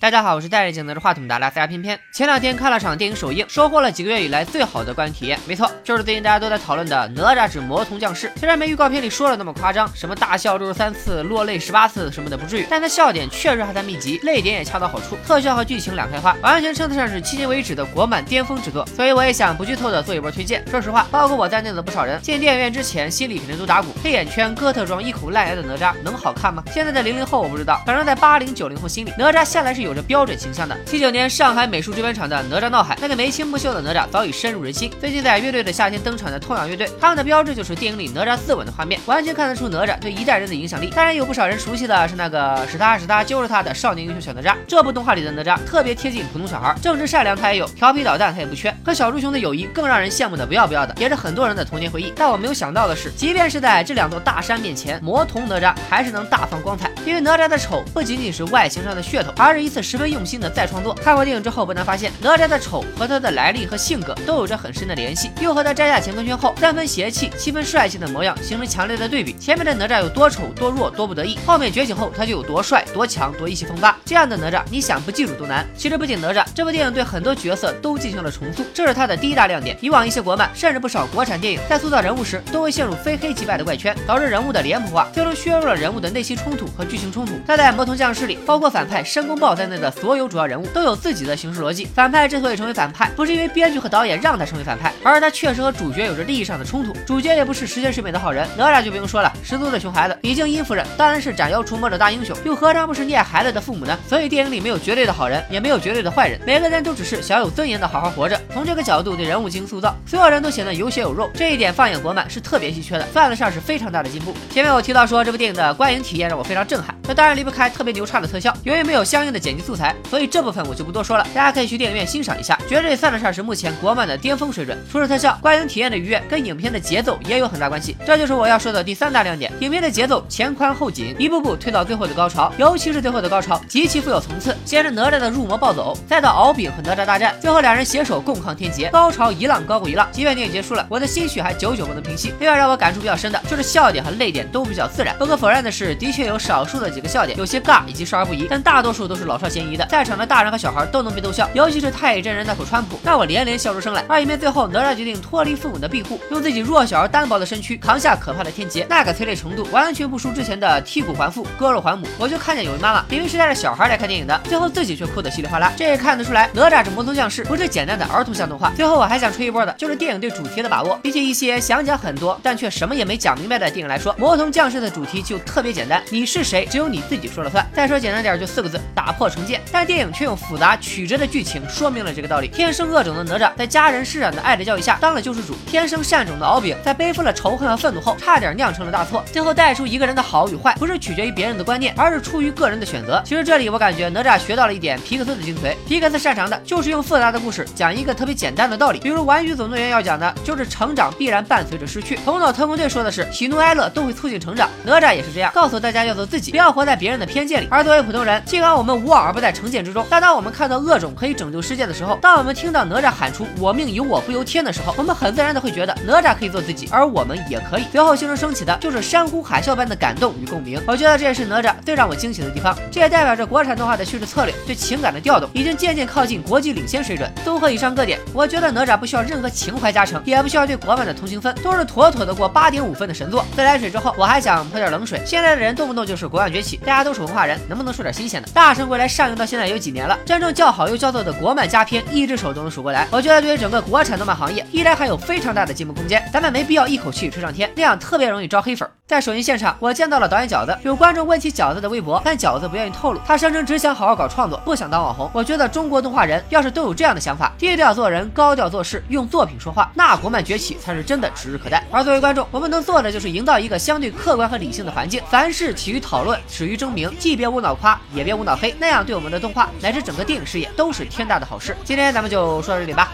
大家好，我是戴着镜拿着话筒的拉斯加偏偏。前两天看了场电影首映，收获了几个月以来最好的观影体验。没错，就是最近大家都在讨论的《哪吒之魔童降世》。虽然没预告片里说的那么夸张，什么大笑六十三次、落泪十八次什么的不至于，但它笑点确实还在密集，泪点也恰到好处，特效和剧情两开花，完全称得上是迄今为止的国漫巅峰之作。所以我也想不剧透的做一波推荐。说实话，包括我在内的不少人进电影院之前，心里肯定都打鼓：黑眼圈、哥特妆、一口烂牙的哪吒能好看吗？现在的零零后我不知道，反正在八零九零后心里，哪吒向来是有有着标准形象的。七九年上海美术追本场的哪吒闹海，那个眉清目秀的哪吒早已深入人心。最近在乐队的夏天登场的痛仰乐队，他们的标志就是电影里哪吒自刎的画面，完全看得出哪吒对一代人的影响力。当然有不少人熟悉的是那个是他是他就是他的少年英雄小哪吒。这部动画里的哪吒特别贴近普通小孩，正直善良他也有，调皮捣蛋他也不缺。和小猪熊的友谊更让人羡慕的不要不要的，也是很多人的童年回忆。但我没有想到的是，即便是在这两座大山面前，魔童哪吒还是能大放光彩。因为哪吒的丑不仅仅是外形上的噱头，而是一次十分用心的再创作。看过电影。之后不难发现，哪吒的丑和他的来历和性格都有着很深的联系，又和他摘下乾坤圈后三分邪气七分帅气的模样形成强烈的对比。前面的哪吒有多丑多弱多不得意，后面觉醒后他就有多帅多强多意气风发。这样的哪吒，你想不记住都难。其实不仅哪吒，这部电影对很多角色都进行了重塑，这是他的第一大亮点。以往一些国漫甚至不少国产电影在塑造人物时都会陷入非黑即白的怪圈，导致人物的脸谱化，最终削弱了人物的内心冲突和剧情冲突。他在魔童降世里，包括反派申公豹在内的所有主要人物都有自己的行事逻辑。反派之所以成为反派，不是因为编剧和导演让他成为反派，而是他确实和主角有着利益上的冲突。主角也不是十全十美的好人，哪吒就不用说了，十足的熊孩子，已经应付着当然是斩妖除魔的大英雄，又何尝不是溺爱孩子的父母呢？所以电影里没有绝对的好人，也没有绝对的坏人，每个人都只是想有尊严的好好活着。从这个角度对人物进行塑造，所有人都显得有血有肉，这一点放眼国漫是特别稀缺的，算得上是非常大的进步。前面我提到说这部电影的观影体验让我非常震撼，这当然离不开特别牛叉的特效，由于没有相应的剪辑素材，所以这部分我就不多说了，大家可以去电影院欣赏一下。绝对算得上是目前国漫的巅峰水准。除了特效，观影体验的愉悦跟影片的节奏也有很大关系。这就是我要说的第三大亮点：影片的节奏前宽后紧，一步步推到最后的高潮。尤其是最后的高潮，极其富有层次。先是哪吒的入魔暴走，再到敖丙和哪吒大战，最后两人携手共抗天劫，高潮一浪高过一浪。即便电影结束了，我的心绪还久久不能平息。另外让我感触比较深的就是笑点和泪点都比较自然。不可否认的是，的确有少数的几个笑点有些尬以及少儿不宜，但大多数都是老少嫌疑的，在场的大人和小孩都能被逗笑。尤其是太乙真人那口。川普让我连连笑出声来。而影片最后，哪吒决定脱离父母的庇护，用自己弱小而单薄的身躯扛下可怕的天劫，那个催泪程度完全不输之前的剔骨还父、割肉还母。我就看见有位妈妈明明是带着小孩来看电影的，最后自己却哭得稀里哗啦。这也看得出来，哪吒这魔童降世不是简单的儿童向动画。最后我还想吹一波的，就是电影对主题的把握。比起一些想讲很多但却什么也没讲明白的电影来说，魔童降世的主题就特别简单，你是谁，只有你自己说了算。再说简单点，就四个字：打破成见。但电影却用复杂曲折的剧情说明了这个道理。天生恶种的哪吒，在家人施展的爱的教育下当了救世主；天生善种的敖丙，在背负了仇恨和愤怒后，差点酿成了大错。最后带出一个人的好与坏，不是取决于别人的观念，而是出于个人的选择。其实这里我感觉哪吒学到了一点皮克斯的精髓。皮克斯擅长的就是用复杂的故事讲一个特别简单的道理。比如《玩具总动员》要讲的就是成长必然伴随着失去。头脑特工队说的是喜怒哀乐都会促进成长。哪吒也是这样，告诉大家要做自己，不要活在别人的偏见里。而作为普通人，尽管我们无往而不在成见之中，但当我们看到恶种可以拯救世界的时候，当我们听到哪吒喊。出我命由我不由天的时候，我们很自然的会觉得哪吒可以做自己，而我们也可以。随后心中升起的就是山呼海啸般的感动与共鸣。我觉得这也是哪吒最让我惊喜的地方。这也代表着国产动画的叙事策略对情感的调动已经渐渐靠近国际领先水准。综合以上各点，我觉得哪吒不需要任何情怀加成，也不需要对国漫的同情分，都是妥妥的过八点五分的神作。自来水之后，我还想泼点冷水。现在的人动不动就是国漫崛起，大家都是文化人，能不能说点新鲜的？大圣归来上映到现在有几年了？真正叫好又叫座的国漫佳片，一只手都能数过来。我觉得对于整个国产动漫行业依然还有非常大的进步空间，咱们没必要一口气吹上天，那样特别容易招黑粉。在首映现场，我见到了导演饺子，有观众问起饺子的微博，但饺子不愿意透露，他声称只想好好搞创作，不想当网红。我觉得中国动画人要是都有这样的想法，低调做人，高调做事，用作品说话，那国漫崛起才是真的指日可待。而作为观众，我们能做的就是营造一个相对客观和理性的环境，凡事起于讨论，始于争鸣，既别无脑夸，也别无脑黑，那样对我们的动画乃至整个电影事业都是天大的好事。今天咱们就说到这里吧。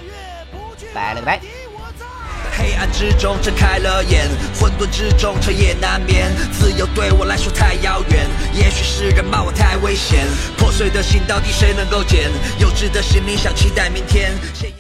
拜了个拜。黑暗之中睁开了眼，混沌之中彻夜难眠。自由对我来说太遥远，也许是人骂我太危险。破碎的心到底谁能够捡？幼稚的心灵想期待明天。